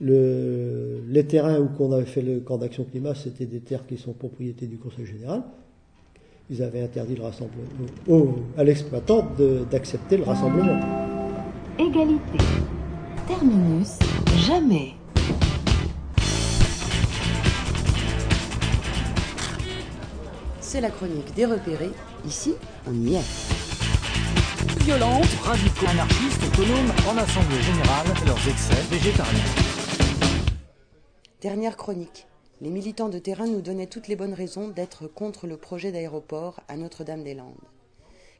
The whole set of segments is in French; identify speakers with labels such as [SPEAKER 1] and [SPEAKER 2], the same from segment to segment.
[SPEAKER 1] les terrains où on avait fait le camp d'action climat, c'était des terres qui sont propriété du Conseil général. Ils avaient interdit le rassemblement, à l'exploitant d'accepter le rassemblement.
[SPEAKER 2] Égalité. Terminus, jamais.
[SPEAKER 3] C'est la chronique des repérés. Ici, on y
[SPEAKER 4] violentes, radicaux, anarchistes, autonomes, en assemblée générale, leurs excès végétariens.
[SPEAKER 3] Dernière chronique. Les militants de terrain nous donnaient toutes les bonnes raisons d'être contre le projet d'aéroport à Notre-Dame-des-Landes.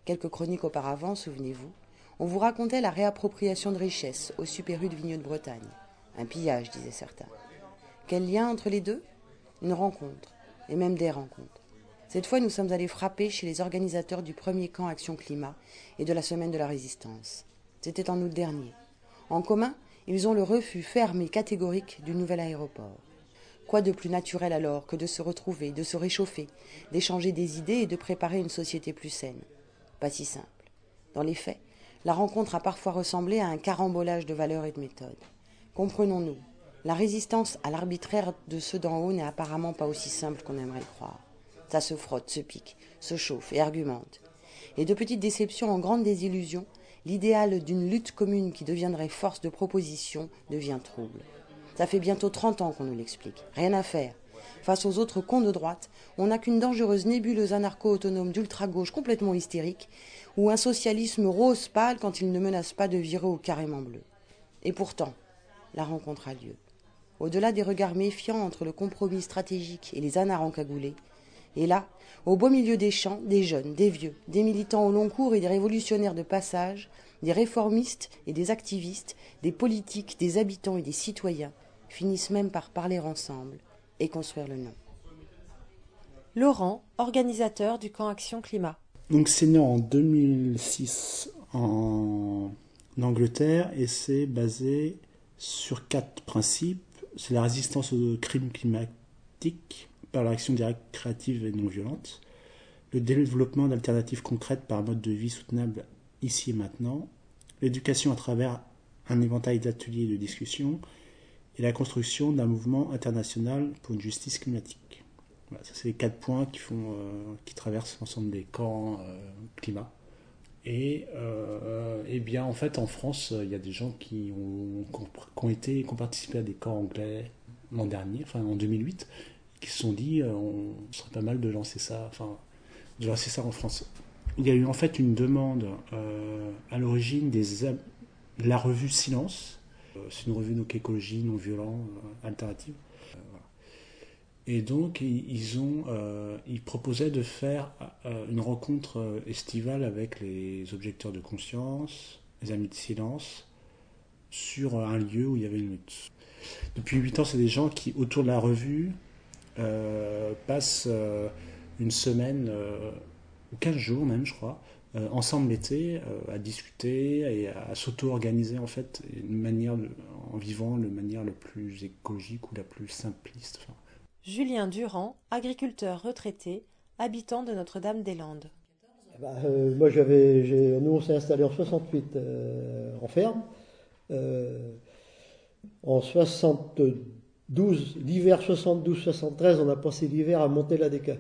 [SPEAKER 3] Quelques chroniques auparavant, souvenez-vous, on vous racontait la réappropriation de richesses au Super de Vigneux de Bretagne. Un pillage, disaient certains. Quel lien entre les deux? Une rencontre, et même des rencontres. Cette fois, nous sommes allés frapper chez les organisateurs du premier camp Action Climat et de la Semaine de la Résistance. C'était en août dernier. En commun, ils ont le refus ferme et catégorique du nouvel aéroport. Quoi de plus naturel alors que de se retrouver, de se réchauffer, d'échanger des idées et de préparer une société plus saine? Pas si simple. Dans les faits, la rencontre a parfois ressemblé à un carambolage de valeurs et de méthodes. Comprenons-nous, la résistance à l'arbitraire de ceux d'en haut n'est apparemment pas aussi simple qu'on aimerait le croire. Ça se frotte, se pique, se chauffe et argumente. Et de petites déceptions en grandes désillusions, l'idéal d'une lutte commune qui deviendrait force de proposition devient trouble. Ça fait bientôt 30 ans qu'on nous l'explique. Rien à faire. Face aux autres cons de droite, on n'a qu'une dangereuse nébuleuse anarcho-autonome d'ultra-gauche complètement hystérique, ou un socialisme rose pâle quand il ne menace pas de virer au carrément bleu. Et pourtant, la rencontre a lieu. Au-delà des regards méfiants entre le compromis stratégique et les anards encagoulés, et là, au beau milieu des champs, des jeunes, des vieux, des militants au long cours et des révolutionnaires de passage, des réformistes et des activistes, des politiques, des habitants et des citoyens finissent même par parler ensemble et construire le nom.
[SPEAKER 5] Laurent, organisateur du camp Action Climat.
[SPEAKER 6] Donc c'est né en 2006 en Angleterre et c'est basé sur quatre principes. C'est la résistance aux crimes climatiques, par l'action directe créative et non violente, le développement d'alternatives concrètes par mode de vie soutenable ici et maintenant, l'éducation à travers un éventail d'ateliers et de discussions, et la construction d'un mouvement international pour une justice climatique. Voilà, ça c'est les quatre points qui, euh, traversent l'ensemble des camps euh, climat. Et, euh, et, bien en fait en France, il y a des gens qui ont, qui ont qui ont participé à des camps anglais l'an dernier, enfin en 2008, qui se sont dit euh, on serait pas mal de lancer ça, enfin de lancer ça en France. Il y a eu en fait une demande euh, à l'origine des la revue Silence. Euh, c'est une revue donc écologie, non violent, alternative. Et donc ils ont, ils proposaient de faire une rencontre estivale avec les objecteurs de conscience, les amis de silence, sur un lieu où il y avait une lutte. Depuis 8 ans, c'est des gens qui, autour de la revue, passent euh, une semaine, euh, ou 15 jours même, je crois, ensemble l'été, à discuter et à s'auto-organiser en fait, une manière en vivant de manière la plus écologique ou la plus simpliste.
[SPEAKER 5] Julien Durand, agriculteur retraité, habitant de Notre-Dame-des-Landes.
[SPEAKER 1] Eh ben, moi, j'avais, nous, on s'est installé en 68 en ferme. en 62 l'hiver 72-73, on a passé l'hiver à monter la DECA.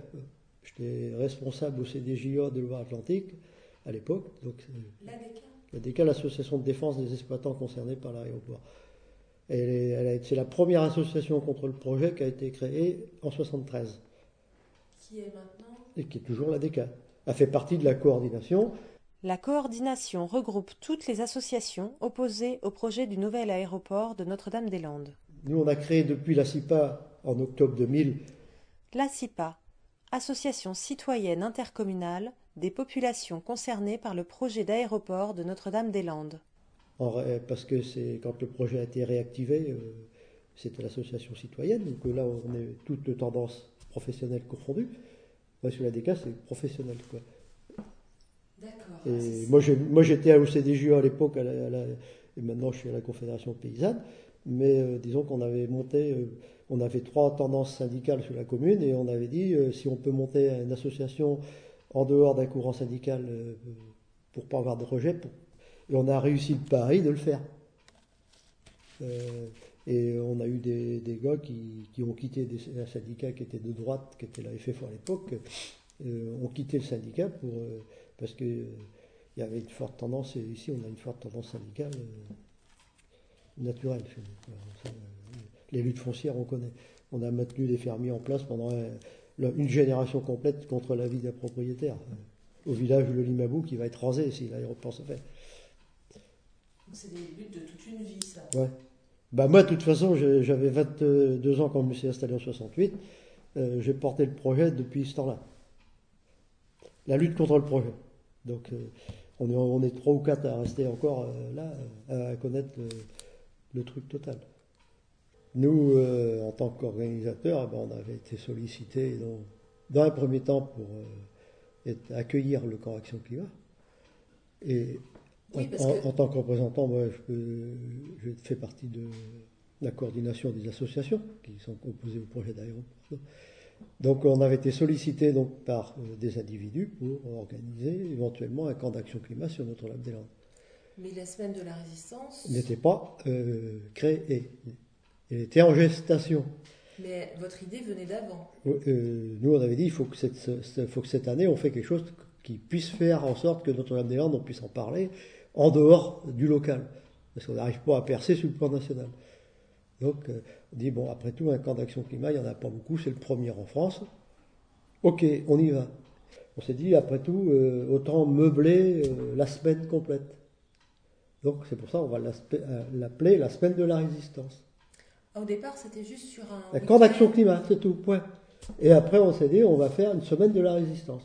[SPEAKER 1] J'étais responsable au CDJA de Loire-Atlantique à l'époque. Donc, la DECA l'association de défense des exploitants concernés par l'aéroport. C'est la première association contre le projet qui a été créée en 73.
[SPEAKER 5] Qui est maintenant
[SPEAKER 1] Et qui est toujours la DECA. Elle fait partie de la coordination.
[SPEAKER 5] La coordination regroupe toutes les associations opposées au projet du nouvel aéroport de Notre-Dame-des-Landes.
[SPEAKER 1] Nous, on a créé depuis la CIPA en octobre 2000.
[SPEAKER 5] La CIPA, Association citoyenne intercommunale des populations concernées par le projet d'aéroport de Notre-Dame-des-Landes.
[SPEAKER 1] Parce que c'est quand le projet a été réactivé, euh, c'était l'association citoyenne, donc là on est toutes tendances professionnelles confondues. Moi sur la DK c'est professionnel quoi. D'accord. Et moi j'étais au CDJA à l'époque et maintenant je suis à la Confédération paysanne mais euh, disons qu'on avait monté, euh, on avait trois tendances syndicales sur la commune et on avait dit euh, si on peut monter une association en dehors d'un courant syndical pour pas avoir de rejet, et on a réussi le pari de le faire. Et on a eu des, gars qui, ont quitté un syndicat qui était de droite, qui était la FFO à l'époque, ont quitté le syndicat pour, parce que euh, il y avait une forte tendance, et ici on a une forte tendance syndicale chez nous. Ça, euh, les luttes foncières, on connaît. On a maintenu les fermiers en place pendant euh, le- une génération complète contre l'avis des propriétaires. Euh, Au village de Limabou qui va être rasé si l'aéroport se fait.
[SPEAKER 7] C'est des luttes de toute une vie, ça.
[SPEAKER 1] Ouais. Bah moi, de toute façon, j'avais 22 ans quand je me suis installé en 68. Euh, J'ai porté le projet depuis ce temps-là. La lutte contre le projet. Donc, euh, on, est, on est trois ou quatre à rester encore euh, là, à connaître le, truc total. Nous, euh, en tant qu'organisateurs, eh ben, on avait été sollicités dans, dans un premier temps pour euh, être- accueillir le camp Action Climat. Et
[SPEAKER 7] Oui,
[SPEAKER 1] en,
[SPEAKER 7] que-
[SPEAKER 1] en tant que représentant, moi, je, peux- je fais partie de la coordination des associations qui sont composées au projet d'aéroport. Donc, on avait été sollicité donc, par euh, des individus pour organiser éventuellement un camp d'action climat sur Notre-Dame-des-Landes.
[SPEAKER 7] Mais la semaine de la résistance.
[SPEAKER 1] N'était pas euh, créé. Il était en gestation.
[SPEAKER 7] Mais votre idée venait d'avant.
[SPEAKER 1] Euh, nous, on avait dit il faut que cette, ce- faut que cette année, on fait quelque chose qui puisse faire en sorte que Notre-Dame-des-Landes, on puisse en parler en dehors du local. Parce qu'on n'arrive pas à percer sur le plan national. Donc, euh, on dit bon, après tout, un camp d'action climat, il n'y en a pas beaucoup, c'est le premier en France. Ok, on y va. On s'est dit, après tout, euh, autant meubler la semaine complète. Donc, c'est pour ça qu'on va euh, l'appeler la semaine de la résistance.
[SPEAKER 7] Au départ, c'était juste sur un.
[SPEAKER 1] Un camp d'action climat, c'est tout, point. Et après, on s'est dit, on va faire une semaine de la résistance.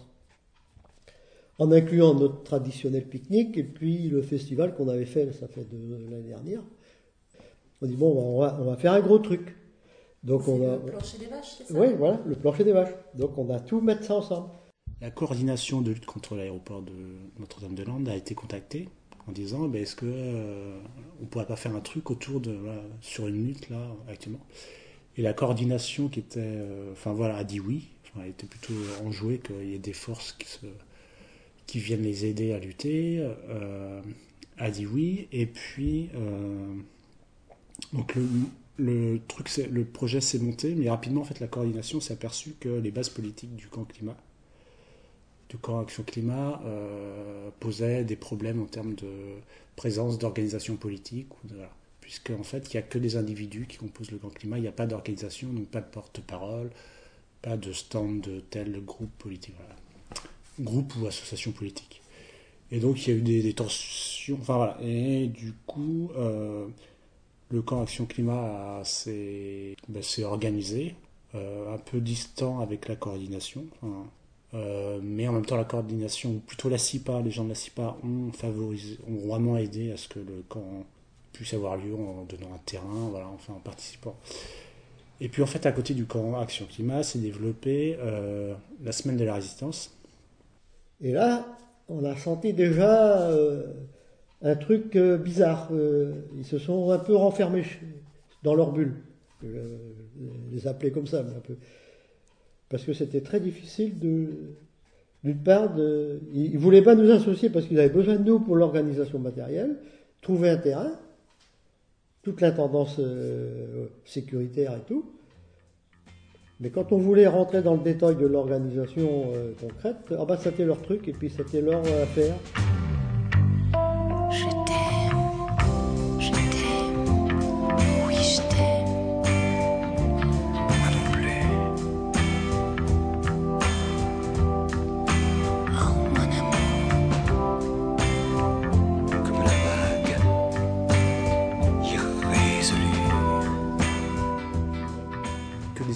[SPEAKER 1] En incluant notre traditionnel pique-nique et puis le festival qu'on avait fait, ça fait de l'année dernière. On dit, bon, on va, on va faire un gros truc. Donc on a.
[SPEAKER 7] le plancher des vaches, c'est ça?
[SPEAKER 1] Oui, voilà, le plancher des vaches. Donc on a tout mettre ça ensemble.
[SPEAKER 6] La coordination de lutte contre l'aéroport de Notre-Dame-de-Lande a été contactée en disant ben, est-ce que euh, on pourrait pas faire un truc autour de sur une lutte là actuellement? Et la coordination qui était euh, enfin voilà a dit oui. Elle était plutôt enjouée qu'il y ait des forces qui viennent les aider à lutter euh, a dit oui. Et puis donc le, le truc le projet s'est monté mais rapidement en fait la coordination s'est aperçue que les bases politiques du camp climat du camp Action Climat euh, posait des problèmes en termes de présence d'organisation politique. Ou de, voilà. Puisque, en fait, il n'y a que des individus qui composent le camp Climat, il n'y a pas d'organisation, donc pas de porte-parole, pas de stand de tel groupe politique. Groupe ou association politique. Et donc, il y a eu des, tensions. Enfin, voilà. Et du coup, euh, le camp Action Climat ben, s'est organisé, euh, un peu distant avec la coordination. Euh, mais en même temps, la coordination, ou plutôt la CIPA, les gens de la CIPA ont favorisé, ont vraiment aidé à ce que le camp puisse avoir lieu en donnant un terrain, voilà, enfin en participant. Et puis en fait, à côté du camp Action Climat, s'est développé euh, la semaine de la résistance.
[SPEAKER 1] Et là, on a senti déjà euh, un truc euh, bizarre. Ils se sont un peu renfermés dans leur bulle. Je les appeler comme ça, mais un peu. Parce que c'était très difficile de. D'une part, de, ils ne voulaient pas nous associer parce qu'ils avaient besoin de nous pour l'organisation matérielle, trouver un terrain, toute l'intendance euh, sécuritaire et tout. Mais quand on voulait rentrer dans le détail de l'organisation euh, concrète, ah bah, c'était leur truc et puis c'était leur euh, affaire.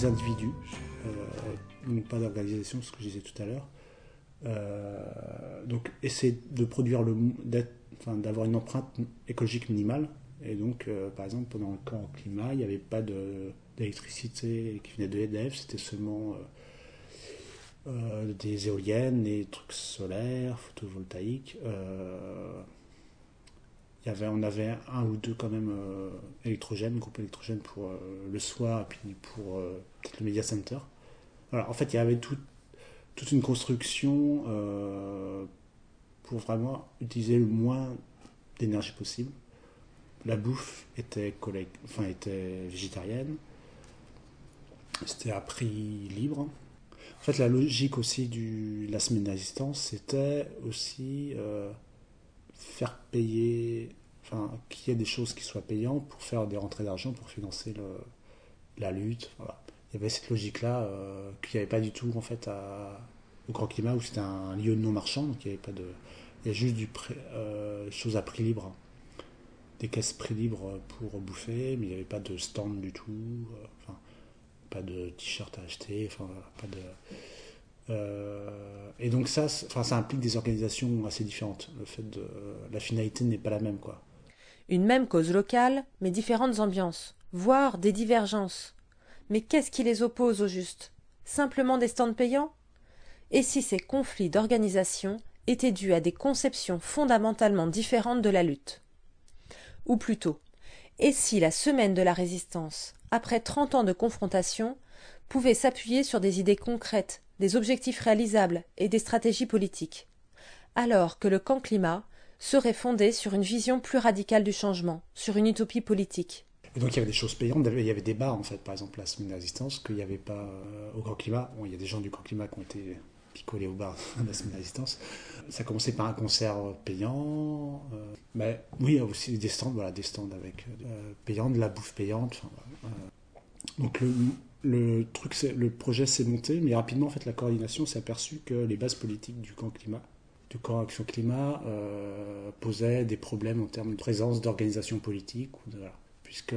[SPEAKER 6] Individus, euh, donc pas d'organisation, ce que je disais tout à l'heure. Euh, donc essayer de produire le, enfin, d'avoir une empreinte écologique minimale. Et donc, euh, par exemple, pendant le camp climat, il n'y avait pas d'électricité qui venait de EDF, c'était seulement des éoliennes, des trucs solaires, photovoltaïques. Y avait, on avait un ou deux quand même euh, électrogènes, groupe pour euh, le SOA et puis pour euh, peut-être le Media Center. Voilà, en fait, il y avait tout- toute une construction pour vraiment utiliser le moins d'énergie possible. la bouffe était, enfin, était végétarienne. C'était à prix libre. En fait, la logique aussi de la semaine d'assistance, c'était aussi faire payer, enfin, qu'il y ait des choses qui soient payantes pour faire des rentrées d'argent pour financer le, la lutte. Voilà. Il y avait cette logique-là euh, qu'il n'y avait pas du tout en fait au Grand Climat où c'était un lieu non marchand, donc il n'y avait pas de, il y a juste du prix, euh, choses à prix libre, des caisses prix libre pour bouffer, mais il n'y avait pas de stand du tout, euh, enfin, pas de t-shirt à acheter, enfin, pas de. Euh, et donc ça, implique des organisations assez différentes. Le fait de, la finalité n'est pas la même, quoi.
[SPEAKER 5] Une même cause locale, mais différentes ambiances, voire des divergences. Mais qu'est-ce qui les oppose au juste? Simplement des stands payants? Et si ces conflits d'organisation étaient dus à des conceptions fondamentalement différentes de la lutte? Ou plutôt, et si la semaine de la résistance, après 30 ans de confrontation, pouvait s'appuyer sur des idées concrètes, des objectifs réalisables et des stratégies politiques alors que le camp climat serait fondé sur une vision plus radicale du changement, sur une utopie politique.
[SPEAKER 6] Et donc il y avait des choses payantes, il y avait des bars en fait, par exemple la semaine de résistance, qu'il n'y avait pas euh, au Grand Climat. Bon, il y a des gens du Grand Climat qui ont été picolés au bar la semaine de résistance. Ça commençait par un concert payant, euh, mais oui, il y a aussi des stands, voilà, des stands avec euh, payants, de la bouffe payante. Euh, donc le, le truc, le projet s'est monté, mais rapidement en fait la coordination s'est aperçue que les bases politiques du camp climat du camp Action Climat euh, posaient des problèmes en termes de présence d'organisation politique ou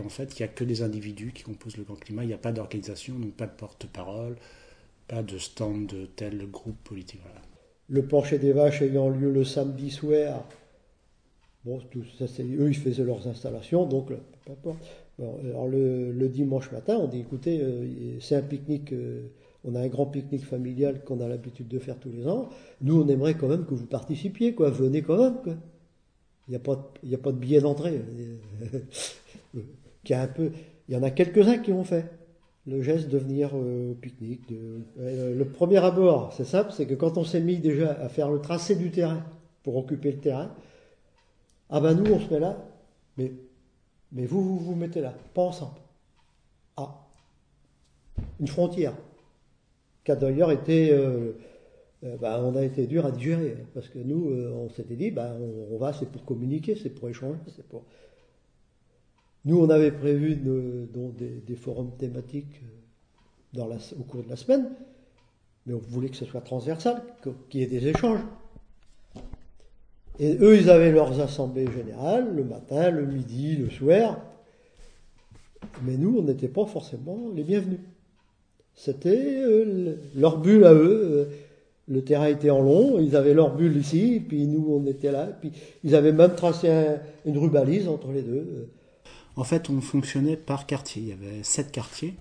[SPEAKER 6] en fait, il n'y a que des individus qui composent le Grand Climat, il n'y a pas d'organisation, donc pas de porte-parole, pas de stand de tel groupe politique.
[SPEAKER 1] Le plancher des vaches ayant lieu le samedi soir, bon, tout ça, eux, ils faisaient leurs installations, donc peu importe. Bon, alors le, dimanche matin, on dit écoutez, euh, c'est un pique-nique, euh, on a un grand pique-nique familial qu'on a l'habitude de faire tous les ans. Nous, on aimerait quand même que vous participiez, quoi. Venez quand même, quoi. Il n'y a pas, de- il a pas de billet d'entrée. Qu'il y a un peu, il y en a quelques-uns qui ont fait le geste de venir euh, au pique-nique. euh, le premier abord, c'est simple, c'est que quand on s'est mis déjà à faire le tracé du terrain pour occuper le terrain, ah ben nous on se met là, mais, mais vous, vous vous mettez là, pas ensemble. Ah, une frontière, qui a d'ailleurs été, euh, euh, ben, on a été dur à digérer, hein, parce que nous, euh, on s'était dit, ben, on, va, c'est pour communiquer, c'est pour échanger, c'est pour... Nous, on avait prévu des, forums thématiques au cours de la semaine, mais on voulait que ce soit transversal, qu'il y ait des échanges. Et eux, ils avaient leurs assemblées générales, le matin, le midi, le soir, mais nous, on n'était pas forcément les bienvenus. C'était euh, le- leur bulle à eux. euh, le terrain était en long, ils avaient leur bulle ici, puis nous, on était là, puis ils avaient même tracé un- une rubalise entre les deux. euh.
[SPEAKER 6] En fait, on fonctionnait par quartier. Il y avait sept quartiers.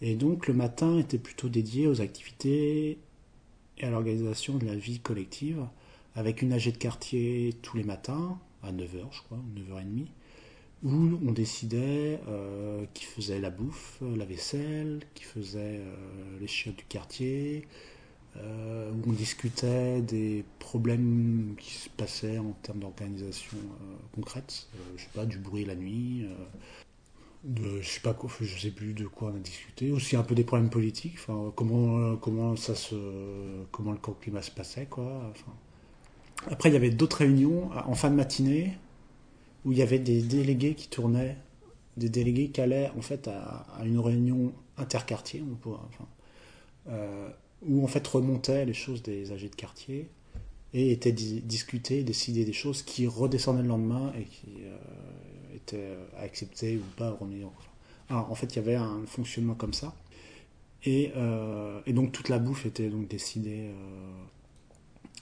[SPEAKER 6] Et donc, le matin était plutôt dédié aux activités et à l'organisation de la vie collective, avec une AG de quartier tous les matins, à 9h, je crois, 9h30, où on décidait euh, qui faisait la bouffe, la vaisselle, qui faisait euh, les chiottes du quartier, euh, où on discutait des problèmes qui se passaient en termes d'organisation euh, concrète, euh, je sais pas, du bruit la nuit, euh, je sais pas quoi, je sais plus de quoi on a discuté, aussi un peu des problèmes politiques, comment, euh, comment ça se, comment le climat se passait, quoi. Après, il y avait d'autres réunions en fin de matinée où il y avait des délégués qui tournaient, des délégués qui allaient en fait à, une réunion interquartier, on euh, où en fait remontaient les choses des AG de quartier et étaient di- discutées, décidées des choses qui redescendaient le lendemain et qui euh, étaient euh, acceptées ou pas remis en Alors, en fait, il y avait un fonctionnement comme ça. Et, et donc toute la bouffe était donc décidée,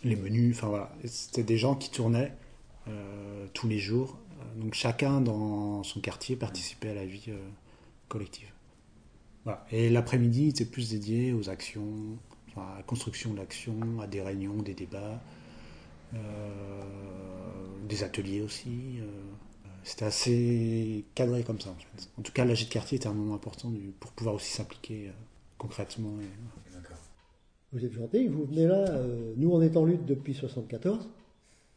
[SPEAKER 6] les menus, enfin voilà, c'était des gens qui tournaient euh, tous les jours. Donc chacun dans son quartier participait à la vie euh, collective. Et l'après-midi était plus dédié aux actions, à la construction d'actions, à des réunions, des débats, euh, des ateliers aussi. C'était assez cadré comme ça en tout cas, l'AG de quartier était un moment important pour pouvoir aussi s'impliquer concrètement.
[SPEAKER 1] Vous êtes gentil, vous venez là, euh, nous on est en lutte depuis 74,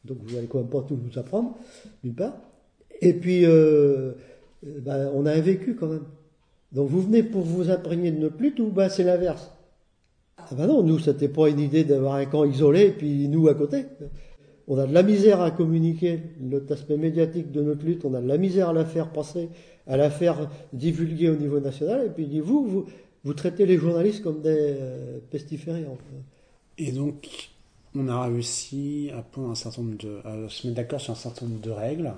[SPEAKER 1] donc vous allez quand même pas tout nous apprendre, d'une part. Et puis, euh, euh, ben, on a un vécu quand même. Donc vous venez pour vous imprégner de notre lutte ou ben, c'est l'inverse? Ah ben non, nous, c'était pas une idée d'avoir un camp isolé et puis nous à côté. On a de la misère à communiquer notre aspect médiatique de notre lutte, on a de la misère à la faire passer, à la faire divulguer au niveau national, et puis dit, vous, vous, vous traitez les journalistes comme des euh, pestiférés. Enfin.
[SPEAKER 6] Et donc, on a réussi à, un certain nombre de, à se mettre d'accord sur un certain nombre de règles,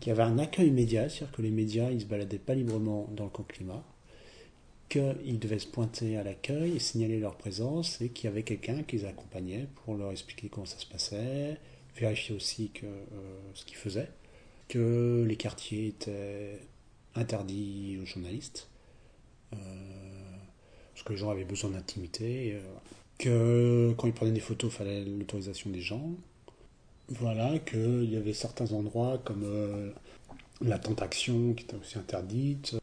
[SPEAKER 6] qu'il y avait un accueil média, c'est-à-dire que les médias, ils se baladaient pas librement dans le camp climat, qu'ils devaient se pointer à l'accueil et signaler leur présence, et qu'il y avait quelqu'un qui les accompagnait pour leur expliquer comment ça se passait, vérifier aussi que euh, ce qu'ils faisaient, que les quartiers étaient interdits aux journalistes, parce que les gens avaient besoin d'intimité, euh, que quand ils prenaient des photos, il fallait l'autorisation des gens. Voilà, qu'il y avait certains endroits comme euh, la tentation qui était aussi interdite.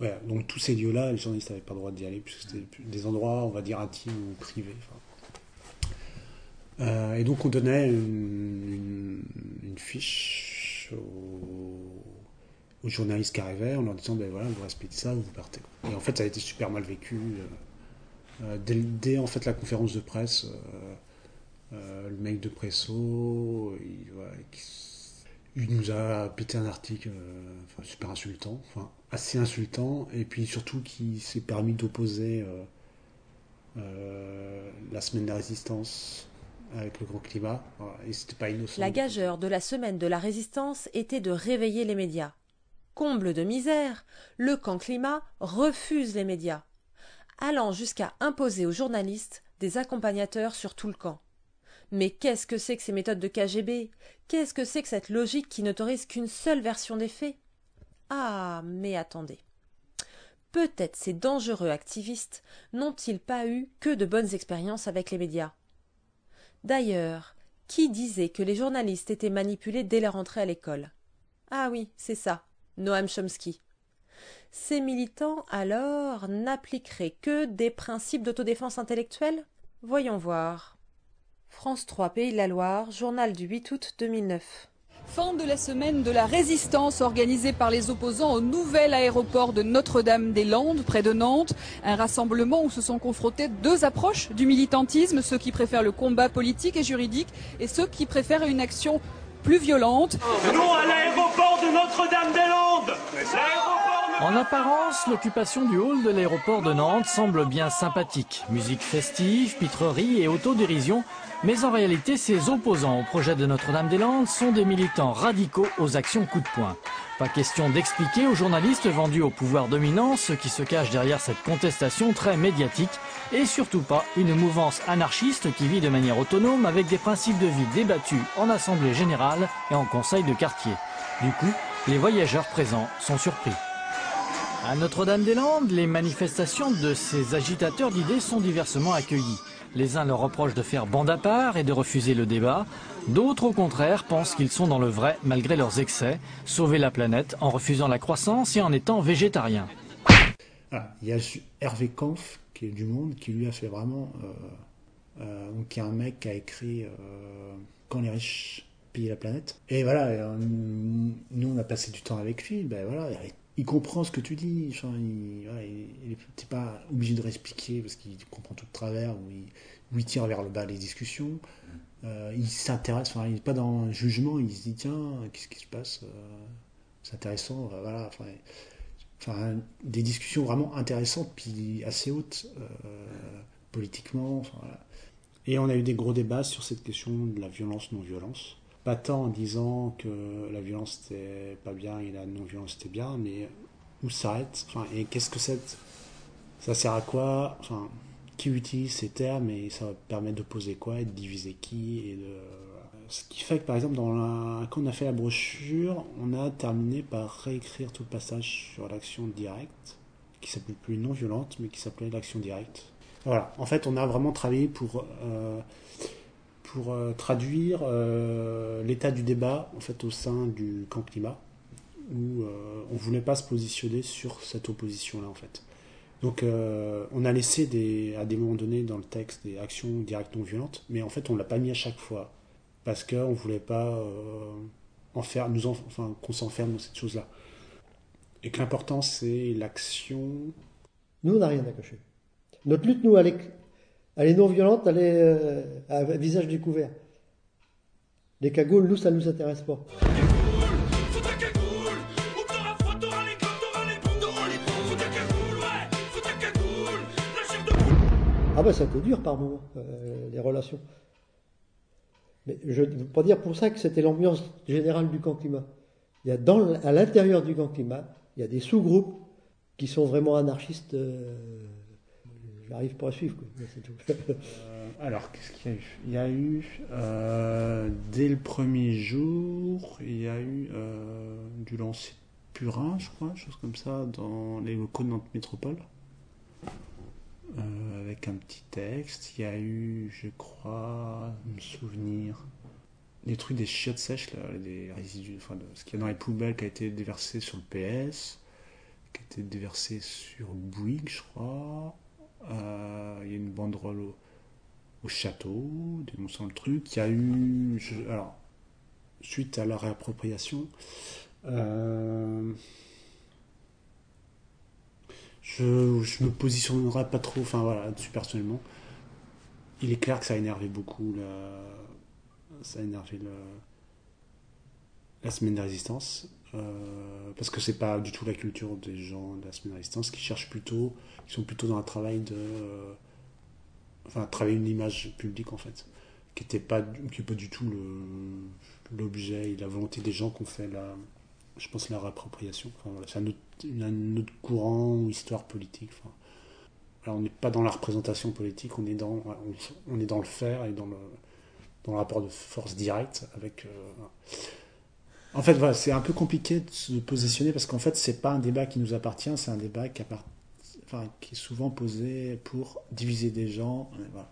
[SPEAKER 6] Ouais, donc tous ces lieux-là, les journalistes n'avaient pas le droit d'y aller, puisque c'était des endroits, on va dire, intimes ou privés. Euh, et donc on donnait une, une- une fiche aux, aux journalistes qui arrivaient en leur disant, ben voilà, vous respectez ça, vous partez. Et en fait, ça a été super mal vécu. euh, euh, dès, en fait la conférence de presse, euh, le mec de Presso, il, nous a pété un article super insultant, enfin assez insultant, et puis surtout qui s'est permis d'opposer la semaine de la résistance avec le grand climat, et c'était pas innocent.
[SPEAKER 5] La gageure de la semaine de la résistance était de réveiller les médias. Comble de misère, le camp climat refuse les médias, allant jusqu'à imposer aux journalistes des accompagnateurs sur tout le camp. Mais qu'est-ce que c'est que ces méthodes de KGB Qu'est-ce que c'est que cette logique qui n'autorise qu'une seule version des faits? Ah, mais attendez. Peut-être ces dangereux activistes n'ont-ils pas eu que de bonnes expériences avec les médias? D'ailleurs, qui disait que les journalistes étaient manipulés dès leur entrée à l'école? Ah oui, c'est ça, Noam Chomsky. Ces militants, alors, n'appliqueraient que des principes d'autodéfense intellectuelle? Voyons voir. France 3 Pays de la Loire, journal du 8 août 2009.
[SPEAKER 8] Fin de la semaine de la résistance organisée par les opposants au nouvel aéroport de Notre-Dame-des-Landes, près de Nantes. Un rassemblement où se sont confrontés deux approches du militantisme, ceux qui préfèrent le combat politique et juridique et ceux qui préfèrent une action plus violente.
[SPEAKER 9] Non à l'aéroport de Notre-Dame-des-Landes
[SPEAKER 4] En apparence, l'occupation du hall de l'aéroport de Nantes semble bien sympathique. Musique festive, pitrerie et autodérision. Mais en réalité, ces opposants au projet de Notre-Dame-des-Landes sont des militants radicaux aux actions coup de poing. Pas question d'expliquer aux journalistes vendus au pouvoir dominant ce qui se cache derrière cette contestation très médiatique et surtout pas une mouvance anarchiste qui vit de manière autonome avec des principes de vie débattus en assemblée générale et en conseil de quartier. Du coup, les voyageurs présents sont surpris. À Notre-Dame-des-Landes, les manifestations de ces agitateurs d'idées sont diversement accueillies. Les uns leur reprochent de faire bande à part et de refuser le débat. D'autres, au contraire, pensent qu'ils sont dans le vrai malgré leurs excès, sauver la planète en refusant la croissance et en étant végétariens.
[SPEAKER 6] Ah, il y a Hervé Kampf, qui est du Monde, qui lui a fait vraiment. Euh, euh, qui est un mec qui a écrit euh, Quand les riches pillent la planète. Et voilà, euh, nous, on a passé du temps avec lui. Ben voilà, il comprend ce que tu dis. Enfin, il, voilà, il, t'es pas obligé de réexpliquer parce qu'il comprend tout de travers ou il, ou il tire vers le bas les discussions. Euh, il s'intéresse, enfin, il n'est pas dans un jugement. Il se dit tiens, qu'est-ce qui se passe euh, C'est intéressant. voilà. Enfin, enfin, des discussions vraiment intéressantes puis assez hautes euh, politiquement. Enfin, voilà. Et on a eu des gros débats sur cette question de la violence non-violence. Pas tant en disant que la violence c'était pas bien et la non-violence c'était bien, mais où s'arrête enfin, Et qu'est-ce que c'est Ça sert à quoi enfin, Qui utilise ces termes et ça permet d'opposer quoi et de diviser qui et de... Ce qui fait que par exemple, dans quand on a fait la brochure, on a terminé par réécrire tout le passage sur l'action directe, qui s'appelait plus non violente, mais qui s'appelait l'action directe. Voilà, en fait, on a vraiment travaillé pour, euh, pour euh, traduire euh, l'état du débat en fait, au sein du camp climat, où euh, on voulait pas se positionner sur cette opposition-là, en fait. Donc, euh, on a laissé des, à des moments donnés dans le texte des actions directes non violentes, mais en fait, on l'a pas mis à chaque fois, parce qu'on ne voulait pas nous en- enfin, qu'on s'enferme dans cette chose-là. Et que l'important, c'est l'action.
[SPEAKER 1] Nous, on n'a rien à cacher. Notre lutte, nous, est, elle est non violente, elle est euh, à visage découvert. Les cagoules, nous, ça ne nous intéresse pas. Ah ben, ça été dur par moments, euh, les relations. Mais je ne veux pas dire pour ça que c'était l'ambiance générale du camp climat. Il y a à l'intérieur du camp climat, il y a des sous-groupes qui sont vraiment anarchistes. euh, J'arrive pas à suivre. Quoi.
[SPEAKER 6] Euh, alors, qu'est-ce qu'il y a eu? Il y a eu, euh, dès le premier jour, il y a eu euh, du lancer de purin, je crois, chose comme ça, dans les locaux de Nantes Métropole. Euh, avec un petit texte. Il y a eu, je crois, me souvenir, des trucs des chiottes sèches, des résidus, enfin, de, ce qu'il y a dans les poubelles qui a été déversé sur le PS, qui a été déversé sur Bouygues, je crois. Euh, il y a une banderole au, au château, dénonçant le truc. Il y a eu, alors, suite à la réappropriation, euh, je, je me positionnerai pas trop, enfin voilà, là-dessus personnellement. Il est clair que ça a énervé beaucoup, la, ça a énervé la semaine de résistance, euh, parce que c'est pas du tout la culture des gens de la semaine de résistance qui cherchent plutôt, qui sont plutôt dans un travail de, euh, enfin, travailler une image publique en fait, qui était pas, pas du tout l'objet et la volonté des gens qu'on fait la, je pense la réappropriation. C'est un autre, courant ou histoire politique. Voilà, on n'est pas dans la représentation politique, on est dans, on, est dans le faire et dans le, dans le rapport de force direct avec. euh. En fait, c'est un peu compliqué de se positionner parce qu'en fait, c'est pas un débat qui nous appartient, c'est un débat qui, est souvent posé pour diviser des gens. Et voilà.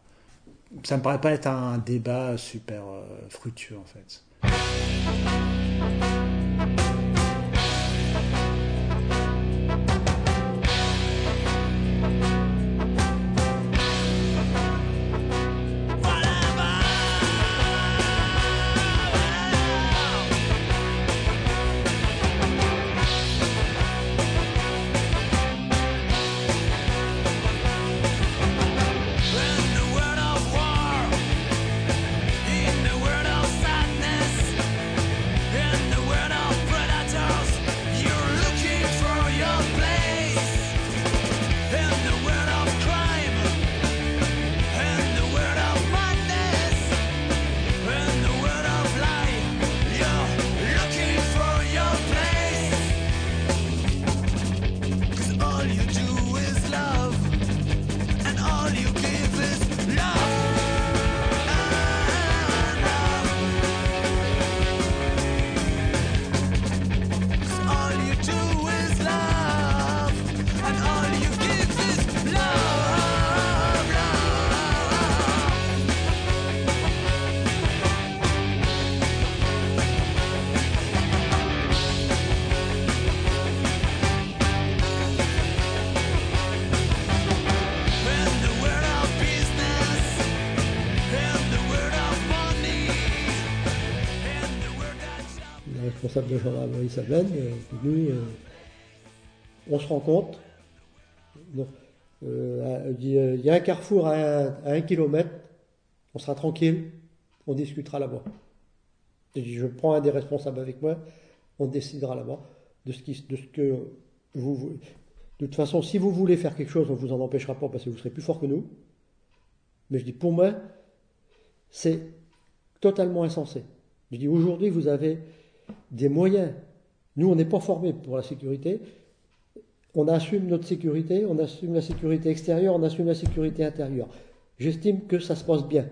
[SPEAKER 6] Ça me paraît pas être un débat super euh, fructueux en fait.
[SPEAKER 1] De gendarmerie Sabane, euh, euh, on se rend compte, euh, il y a un carrefour à, un- kilomètre, on sera tranquille, on discutera là-bas. Je prends un des responsables avec moi, on décidera là-bas de ce, qui, de ce que vous, vous- De toute façon, si vous voulez faire quelque chose, on vous en empêchera pas parce que vous serez plus fort que nous. Mais je dis, pour moi, c'est totalement insensé. Je dis, aujourd'hui, vous avez des moyens. Nous, on n'est pas formés pour la sécurité. On assume notre sécurité, on assume la sécurité extérieure, on assume la sécurité intérieure. J'estime que ça se passe bien.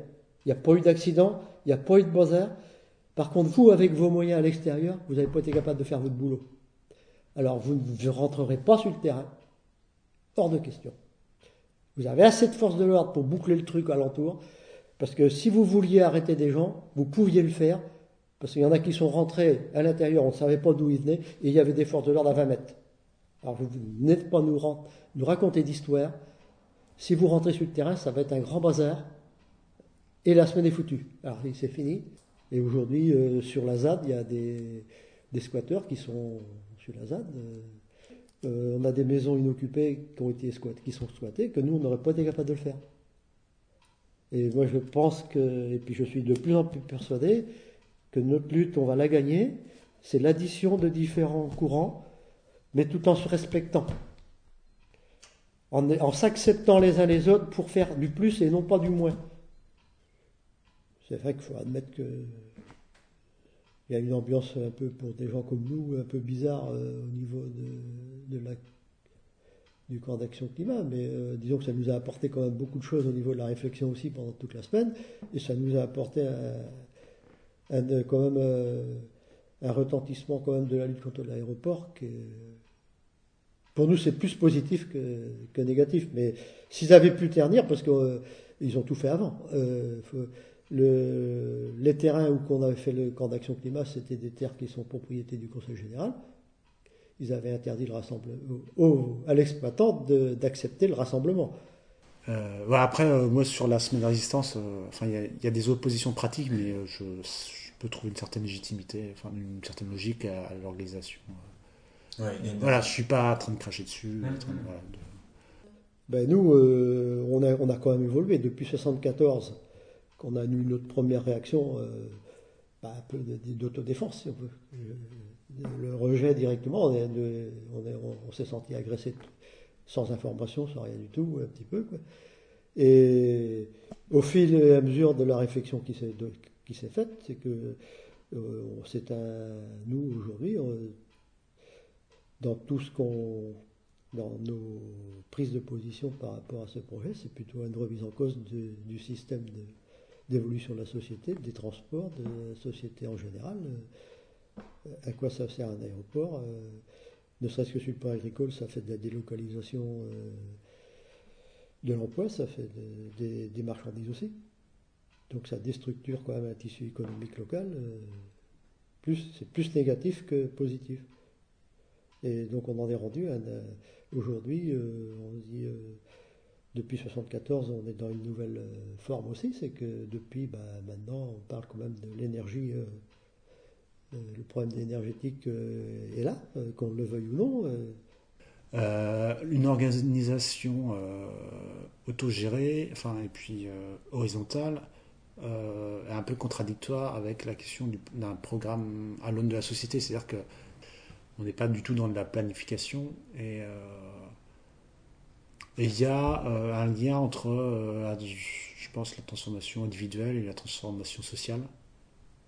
[SPEAKER 1] Il n'y a pas eu d'accident, il n'y a pas eu de bazar. Par contre, vous, avec vos moyens à l'extérieur, vous n'avez pas été capable de faire votre boulot. Alors, vous ne rentrerez pas sur le terrain. Hors de question. Vous avez assez de force de l'ordre pour boucler le truc alentour. Parce que si vous vouliez arrêter des gens, vous pouviez le faire. Parce qu'il y en a qui sont rentrés à l'intérieur, on ne savait pas d'où ils venaient, et il y avait des forces de l'ordre à 20 mètres. Alors vous n'êtes pas nous, nous raconter d'histoire. Si vous rentrez sur le terrain, ça va être un grand bazar. Et la semaine est foutue. Alors c'est fini. Et aujourd'hui, euh, sur la ZAD, il y a des, des squatteurs qui sont sur la ZAD. euh, euh, on a des maisons inoccupées qui ont été squattées, qui sont squattées, que nous, on n'aurait pas été capable de le faire. Et moi, je pense que, et puis je suis de plus en plus persuadé que notre lutte, on va la gagner. C'est l'addition de différents courants, mais tout en se respectant. En, s'acceptant les uns les autres pour faire du plus et non pas du moins. C'est vrai qu'il faut admettre que il y a une ambiance un peu pour des gens comme nous, un peu bizarre euh, au niveau de, la, du camp d'action climat, mais euh, disons que ça nous a apporté quand même beaucoup de choses au niveau de la réflexion aussi pendant toute la semaine, et ça nous a apporté un, euh, quand même euh, un retentissement quand même de la lutte contre l'aéroport qui est- pour nous c'est plus positif que, que négatif, mais s'ils avaient pu ternir, parce qu'ils ont tout fait avant, euh, les terrains où on avait fait le camp d'action climat, c'était des terres qui sont propriété du Conseil général. Ils avaient interdit le rassemblement, au- à l'exploitant d'accepter le rassemblement.
[SPEAKER 6] Euh, voilà, après, euh, moi, sur la semaine de résistance, euh, enfin, il y, a- il y a des oppositions pratiques, mais euh, je, je peux trouver une certaine légitimité, enfin, une certaine logique à, à l'organisation.
[SPEAKER 10] Ouais,
[SPEAKER 6] Voilà, je suis pas en train de cracher dessus. En train de- voilà, de-
[SPEAKER 1] Ben nous, euh, on, a, on a quand même évolué depuis 74, qu'on a eu notre première réaction, euh, ben, un peu d'autodéfense, si on veut. Le rejet directement, on s'est senti agressé sans information, sans rien du tout, un petit peu. quoi. Et au fil et à mesure de la réflexion qui s'est faite, c'est que euh, c'est un nous aujourd'hui, dans tout ce qu'on dans nos prises de position par rapport à ce projet, c'est plutôt une remise en cause du système d'évolution de la société, des transports, de la société en général. Euh, À quoi ça sert un aéroport euh, Ne serait-ce que sur le plan agricole, ça fait de la délocalisation euh, de l'emploi, ça fait de- des, marchandises aussi. Donc ça déstructure quand même un tissu économique local. euh, plus, c'est plus négatif que positif. Et donc on en est rendu aujourd'hui, euh, on dit euh, depuis 74, on est dans une nouvelle forme aussi, c'est que depuis bah, maintenant, on parle quand même de l'énergie. Euh, le problème énergétique euh, est là, euh, qu'on le veuille ou non.
[SPEAKER 6] une organisation autogérée, enfin, et puis horizontale, est un peu contradictoire avec la question du- d'un programme à l'aune de la société. C'est-à-dire que on n'est pas du tout dans de la planification et il y a un lien entre, je pense, la transformation individuelle et la transformation sociale,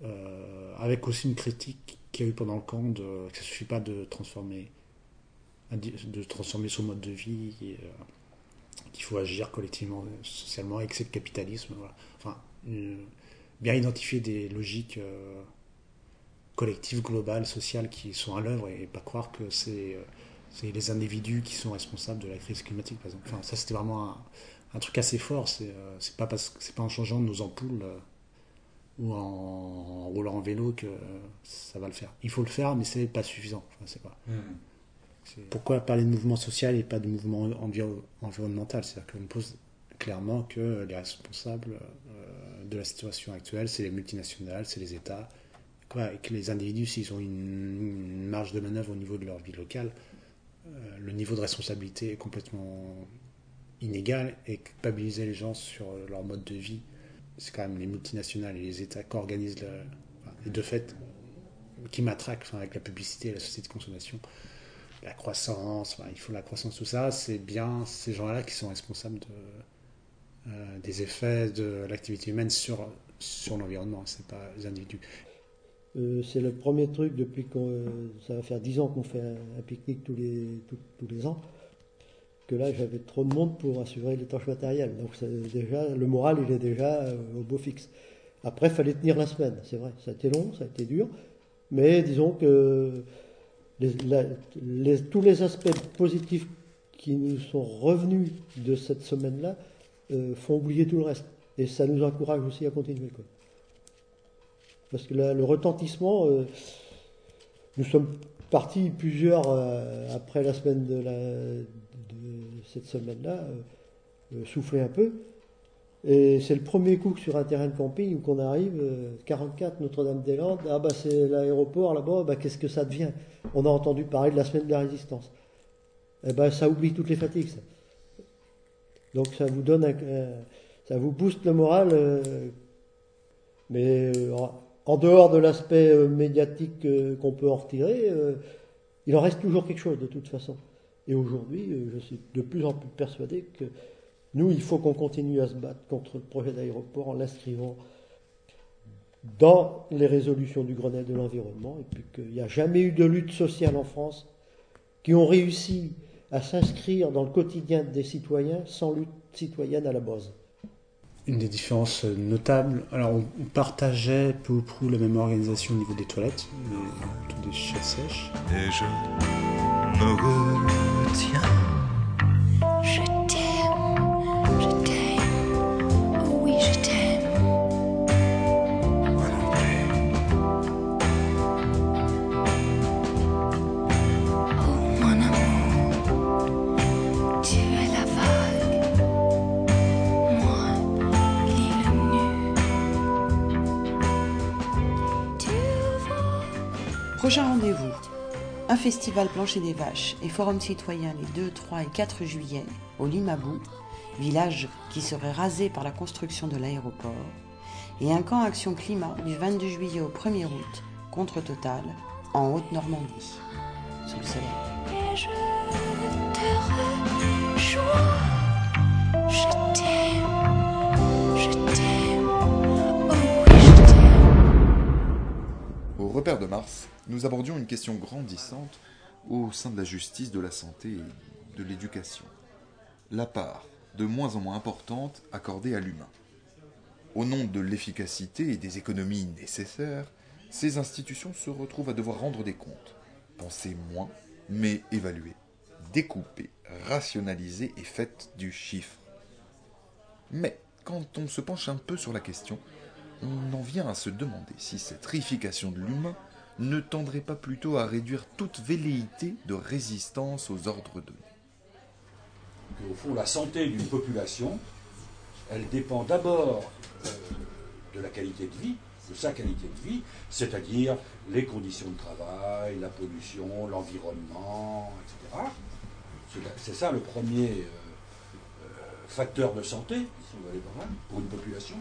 [SPEAKER 6] euh, avec aussi une critique qu'il y a eu pendant le camp de que ça ne suffit pas de transformer de transformer son mode de vie, euh, qu'il faut agir collectivement, socialement, c'est le capitalisme. Voilà. Enfin, euh, bien identifier des logiques collectives, globales, sociales qui sont à l'œuvre et pas croire que c'est c'est les individus qui sont responsables de la crise climatique, par exemple. Enfin, ça, c'était vraiment un, truc assez fort. C'est euh, pas, parce pas en changeant nos ampoules ou en, roulant en vélo que euh, ça va le faire. Il faut le faire, mais c'est pas suffisant. Enfin, c'est pas.
[SPEAKER 10] Mhm.
[SPEAKER 6] Pourquoi parler de mouvement social et pas de mouvement enviro- environnemental? C'est-à-dire qu'on pose clairement que les responsables euh, de la situation actuelle, c'est les multinationales, c'est les États, quoi, et que les individus, s'ils ont une, une marge de manœuvre au niveau de leur vie locale, euh, le niveau de responsabilité est complètement inégal et culpabiliser les gens sur leur mode de vie, c'est quand même les multinationales et les États qui organisent le, enfin, et de fait qui matraquent avec la publicité et la société de consommation. La croissance, il faut la croissance, tout ça, c'est bien ces gens-là qui sont responsables euh, des effets de l'activité humaine sur, sur l'environnement, c'est pas les individus.
[SPEAKER 1] Euh, c'est le premier truc depuis qu'on euh, ça va faire dix ans qu'on fait un, pique-nique tous les tous les ans que là j'avais trop de monde pour assurer les tâches matérielles. Donc déjà le moral il est déjà euh, au beau fixe. Après il fallait tenir la semaine c'est vrai. Ça a été long ça a été dur. Mais disons que les- la- les- tous les aspects positifs qui nous sont revenus de cette semaine là font oublier tout le reste. Et ça nous encourage aussi à continuer quoi. Parce que la- le retentissement, euh, nous sommes partis plusieurs euh, après la semaine de, la, de cette semaine-là, euh, euh, souffler un peu. Et c'est le premier coup sur un terrain de camping où qu'on arrive, euh, 44 Notre-Dame-des-Landes, ah bah c'est l'aéroport là-bas, bah qu'est-ce que ça devient? On a entendu parler de la semaine de la résistance. Eh ben ça oublie toutes les fatigues. Donc ça vous donne, un- ça vous booste le moral, euh, mais euh, en- dehors de l'aspect euh, médiatique euh, qu'on peut en retirer, euh, il en reste toujours quelque chose de toute façon. Et aujourd'hui, euh, je suis de plus en plus persuadé que nous, il faut qu'on continue à se battre contre le projet d'aéroport en l'inscrivant dans les résolutions du Grenelle de l'environnement, et puis qu'il n'y a jamais eu de lutte sociale en France qui ont réussi à s'inscrire dans le quotidien des citoyens sans lutte citoyenne à la base.
[SPEAKER 6] Une des différences notables, alors on partageait peu ou prou la même organisation au niveau des toilettes, mais plutôt des chiottes sèches.
[SPEAKER 2] Et je
[SPEAKER 3] festival plancher des vaches et forum citoyen les 2, 3 et 4 juillet au Limabou, village qui serait rasé par la construction de l'aéroport, et un camp action climat du 22 juillet au 1er août contre Total en Haute-Normandie. Sous le soleil.
[SPEAKER 11] Et je te rejoins. Je t'aime, je t'aime, oh oui je t'aime.
[SPEAKER 12] Au repère de Mars, nous abordions une question grandissante au sein de la justice, de la santé et de l'éducation. La part de moins en moins importante accordée à l'humain. Au nom de l'efficacité et des économies nécessaires, ces institutions se retrouvent à devoir rendre des comptes. Penser moins, mais évaluer, découper, rationaliser et faites du chiffre. Mais quand on se penche un peu sur la question, on en vient à se demander si cette réification de l'humain ne tendrait pas plutôt à réduire toute velléité de résistance aux ordres donnés.
[SPEAKER 13] Au fond, la santé d'une population, elle dépend d'abord euh, de la qualité de vie, de sa qualité de vie, c'est-à-dire les conditions de travail, la pollution, l'environnement, etc. C'est ça le premier euh, euh, facteur de santé, si on pour une population.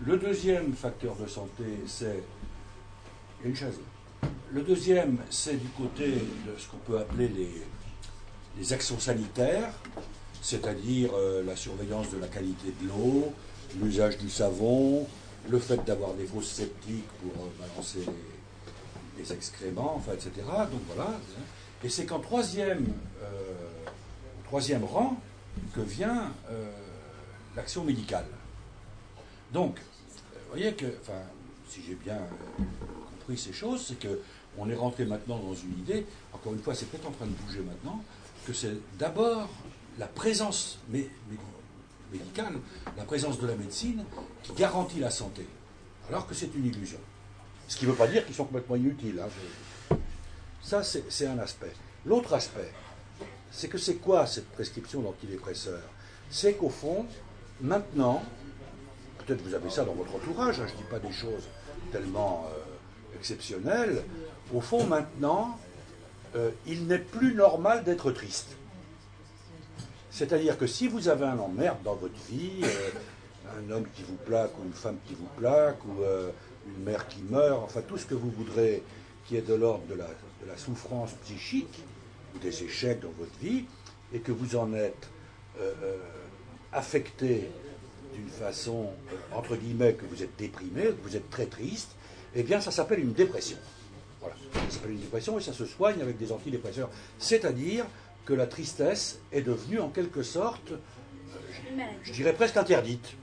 [SPEAKER 13] Le deuxième facteur de santé, c'est. Une chaise. là. Le deuxième, c'est du côté de ce qu'on peut appeler les, actions sanitaires, c'est-à-dire euh, la surveillance de la qualité de l'eau, l'usage du savon, le fait d'avoir des fosses sceptiques pour euh, balancer les, excréments, enfin, etc. Donc voilà. Et c'est qu'en troisième, euh, troisième rang que vient l'action médicale. Donc, vous voyez que, enfin, si j'ai bien ces choses, c'est que on est rentré maintenant dans une idée, encore une fois, c'est peut-être en train de bouger maintenant, que c'est d'abord la présence mé- mé- médicale, la présence de la médecine qui garantit la santé, alors que c'est une illusion. Ce qui ne veut pas dire qu'ils sont complètement inutiles. hein, Ça, c'est c'est un aspect. L'autre aspect, c'est que c'est quoi cette prescription d'antidépresseurs? C'est qu'au fond, maintenant, peut-être vous avez ça dans votre entourage, hein, je ne dis pas des choses tellement euh, exceptionnelles, au fond, maintenant, euh, il n'est plus normal d'être triste. C'est-à-dire que si vous avez un emmerde dans votre vie, euh, un homme qui vous plaque ou une femme qui vous plaque ou euh, une mère qui meurt, enfin tout ce que vous voudrez qui est de l'ordre de la, de la souffrance psychique ou des échecs dans votre vie, et que vous en êtes affecté d'une façon, entre guillemets, que vous êtes déprimé, que vous êtes très triste, eh bien ça s'appelle une dépression. Voilà. Ça s'appelle une dépression et ça se soigne avec des antidépresseurs. C'est-à-dire que la tristesse est devenue en quelque sorte, euh, je, dirais presque interdite.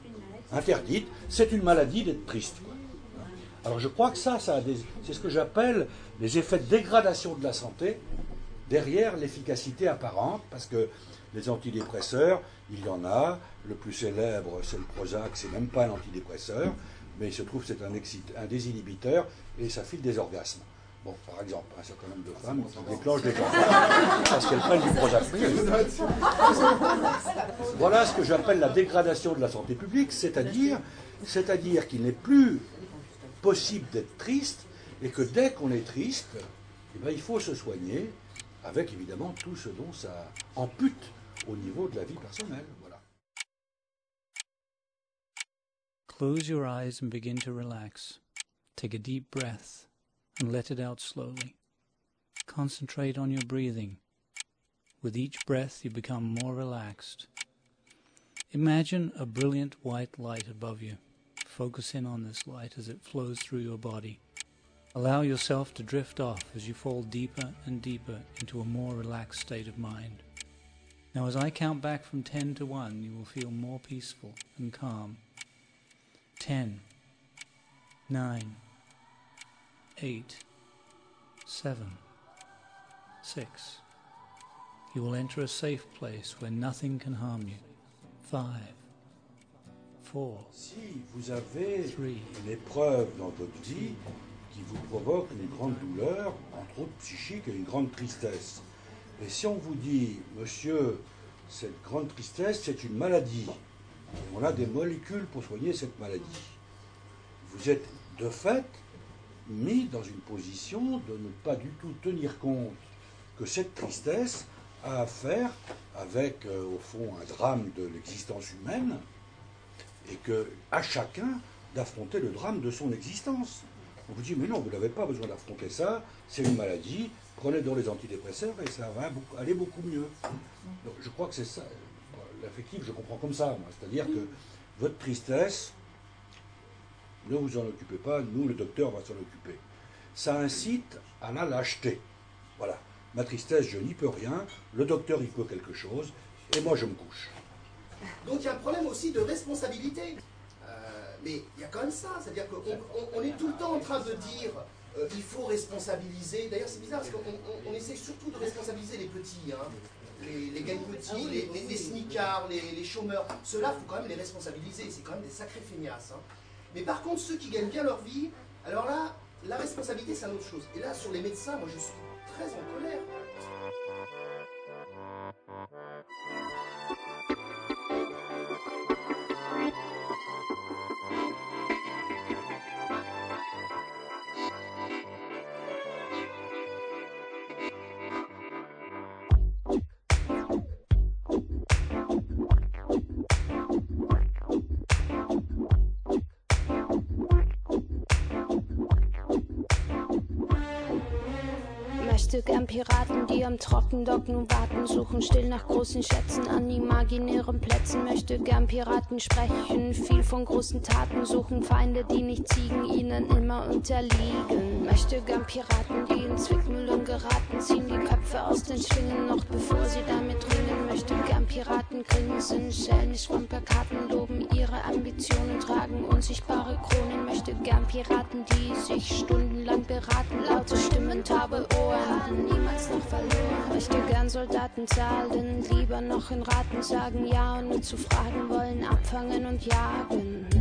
[SPEAKER 13] Interdite, c'est une maladie d'être triste. quoi. Alors je crois que ça, ça c'est ce que j'appelle les effets de dégradation de la santé derrière l'efficacité apparente, parce que les antidépresseurs, il y en a. Le plus célèbre, c'est le Prozac, c'est même pas un antidépresseur, mais il se trouve que c'est un, excite- un désinhibiteur et ça file des orgasmes. Bon, par exemple, un certain nombre de femmes qui déclenchent des cancers parce qu'elles prennent du Prozac. Voilà ce que j'appelle la dégradation de la santé publique, c'est-à-dire c'est-à-dire qu'il n'est plus possible d'être triste et que dès qu'on est triste, eh ben, il faut se soigner avec évidemment tout ce dont ça ampute au niveau de la vie personnelle.
[SPEAKER 14] Close your eyes and begin to relax. Take a deep breath and let it out slowly. Concentrate on your breathing. With each breath, you become more relaxed. Imagine a brilliant white light above you. Focus in on this light as it flows through your body. Allow yourself to drift off as you fall deeper and deeper into a more relaxed state of mind. Now, as I count back from 10 to 1, you will feel more peaceful and calm. 10, 9, 8, 7, 6. You will enter a safe place where nothing can harm you. 5, 4,
[SPEAKER 13] Si vous avez une épreuve dans votre vie qui vous provoque une grande douleur, entre autres psychique et une grande tristesse, et si on vous dit, monsieur, cette grande tristesse, c'est une maladie, on a des molécules pour soigner cette maladie, vous êtes de fait mis dans une position de ne pas du tout tenir compte que cette tristesse a à faire avec, euh, au fond, un drame de l'existence humaine, et que à chacun d'affronter le drame de son existence. On vous dit, mais non, vous n'avez pas besoin d'affronter ça, c'est une maladie, prenez dans les antidépresseurs et ça va aller beaucoup mieux. Donc, je crois que c'est ça. L'affectif, je comprends comme ça, moi. C'est-à-dire que votre tristesse, ne vous en occupez pas, nous, le docteur va s'en occuper. Ça incite à la lâcheté. Voilà. Ma tristesse, je n'y peux rien, le docteur, il peut quelque chose, et moi, je me couche.
[SPEAKER 15] Donc il y a un problème aussi de responsabilité. Euh, mais il y a quand même ça, c'est-à-dire qu'on on- on est tout le temps en train de dire euh, il faut responsabiliser. D'ailleurs c'est bizarre parce qu'on on- on essaie surtout de responsabiliser les petits, hein. Les, les gagne petits, les, les, les les, les chômeurs. Ceux-là, il faut quand même les responsabiliser, c'est quand même des sacrés feignasses. hein. Mais par contre, ceux qui gagnent bien leur vie, alors là, la responsabilité c'est une autre chose. Et là, sur les médecins, moi je suis très en colère.
[SPEAKER 16] Möchte gern Piraten, die am Trockendock nun warten, suchen still nach großen Schätzen an imaginären Plätzen. Möchte gern Piraten sprechen, viel von großen Taten, suchen Feinde, die nicht ziegen, ihnen immer unterliegen. Möchte gern Piraten, die in Zwickmühlen geraten, ziehen die Köpfe aus den Schwingen, noch bevor sie damit ringen. Möchte gern Piraten grinsen, schelmisch von Plakaten loben, ihre Ambitionen tragen, unsichtbare Kronen. Möchte gern Piraten, die sich stundenlang beraten, laute Stimmen, taube Ohren, niemals noch verloren. Möchte gern Soldaten zahlen, lieber noch in Raten sagen ja und nur zu fragen wollen, abfangen und jagen.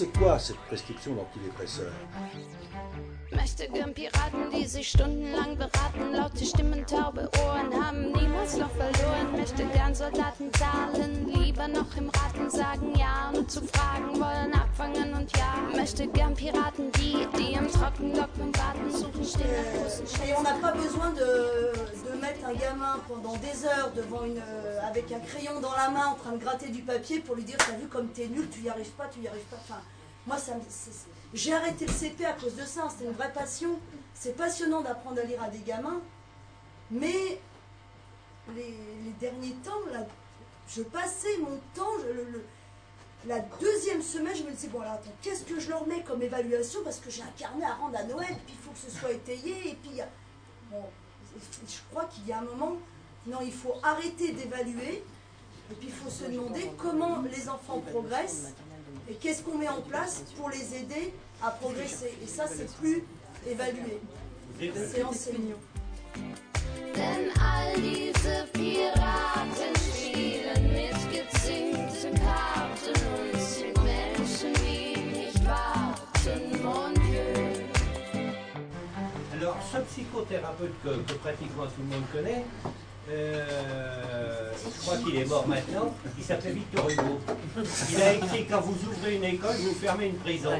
[SPEAKER 13] C'est quoi cette prescription d'antidépresseurs
[SPEAKER 16] Möchte gern Piraten, die sich stundenlang beraten, laute Stimmen, taube Ohren haben niemals noch verloren. Möchte gern Soldaten zahlen, lieber noch im Raten sagen ja und zu fragen wollen, abfangen und ja. Möchte gern Piraten, die, die im Trockendock und warten, suchen still nach großen
[SPEAKER 17] Et on n'a pas besoin de, de mettre un gamin pendant des heures devant une, euh, avec un crayon dans la main en train de gratter du papier pour lui dire T'as vu comme t'es nul, tu y arrives pas, tu y arrives pas. Enfin, moi, j'ai arrêté le CP à cause de ça, c'était une vraie passion. C'est passionnant d'apprendre à lire à des gamins, mais les, derniers temps, là, je passais mon temps, la deuxième semaine, je me disais, bon alors attends, qu'est-ce que je leur mets comme évaluation? Parce que j'ai un carnet à rendre à Noël, puis il faut que ce soit étayé, et puis je crois qu'il y a un moment, non, il faut arrêter d'évaluer, et puis il faut se demander comment les enfants progressent, et qu'est-ce qu'on met en place pour les aider à progresser. Et ça, c'est plus évalué, c'est
[SPEAKER 16] enseignant. Alors,
[SPEAKER 18] ce psychothérapeute que pratiquement tout le monde connaît, euh, je crois qu'il est mort maintenant, il s'appelait Victor Hugo. Il a écrit Quand vous ouvrez une école, vous fermez une prison.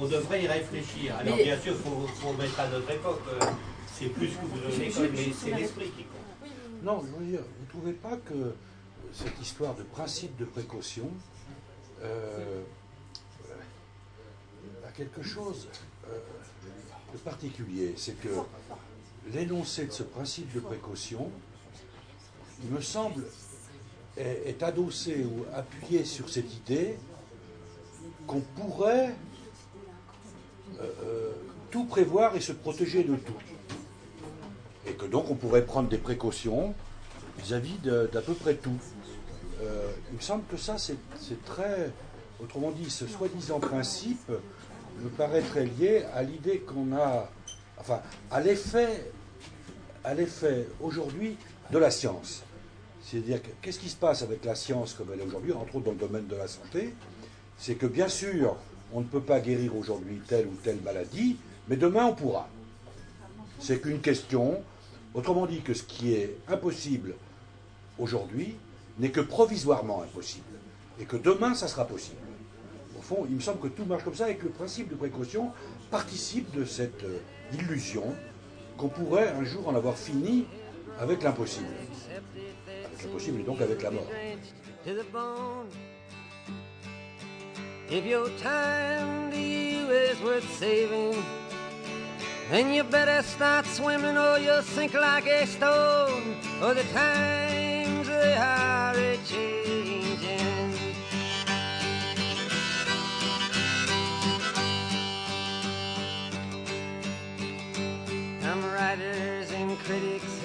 [SPEAKER 18] On devrait y réfléchir. Alors
[SPEAKER 19] Mais-
[SPEAKER 18] bien sûr, il faut, faut mettre à notre époque, euh, c'est plus qu'ouvrir une école, mais c'est l'esprit qui compte.
[SPEAKER 13] Non, je veux dire, vous ne trouvez pas que cette histoire de principe de précaution euh, a quelque chose euh, de particulier? C'est que l'énoncé de ce principe de précaution, il me semble, est, adossé ou appuyé sur cette idée qu'on pourrait euh, euh, tout prévoir et se protéger de tout et que donc on pourrait prendre des précautions vis-à-vis d'à peu près tout. Euh, il me semble que ça, c'est très. Autrement dit, ce soi-disant principe me paraît très lié à l'idée qu'on a. Enfin, à l'effet à l'effet aujourd'hui de la science. C'est-à-dire que qu'est-ce qui se passe avec la science comme elle est aujourd'hui, entre autres dans le domaine de la santé? C'est que bien sûr, on ne peut pas guérir aujourd'hui telle ou telle maladie, mais demain on pourra. C'est qu'une question, autrement dit que ce qui est impossible aujourd'hui n'est que provisoirement impossible, et que demain ça sera possible. Au fond, il me semble que tout marche comme ça et que le principe de précaution participe de cette euh, illusion qu'on pourrait un jour en avoir fini avec l'impossible. Avec l'impossible et donc avec la mort.
[SPEAKER 20] If your time to you is worth saving, then you better start swimming or you'll sink like a stone. Or the times they are changing. Some writers and critics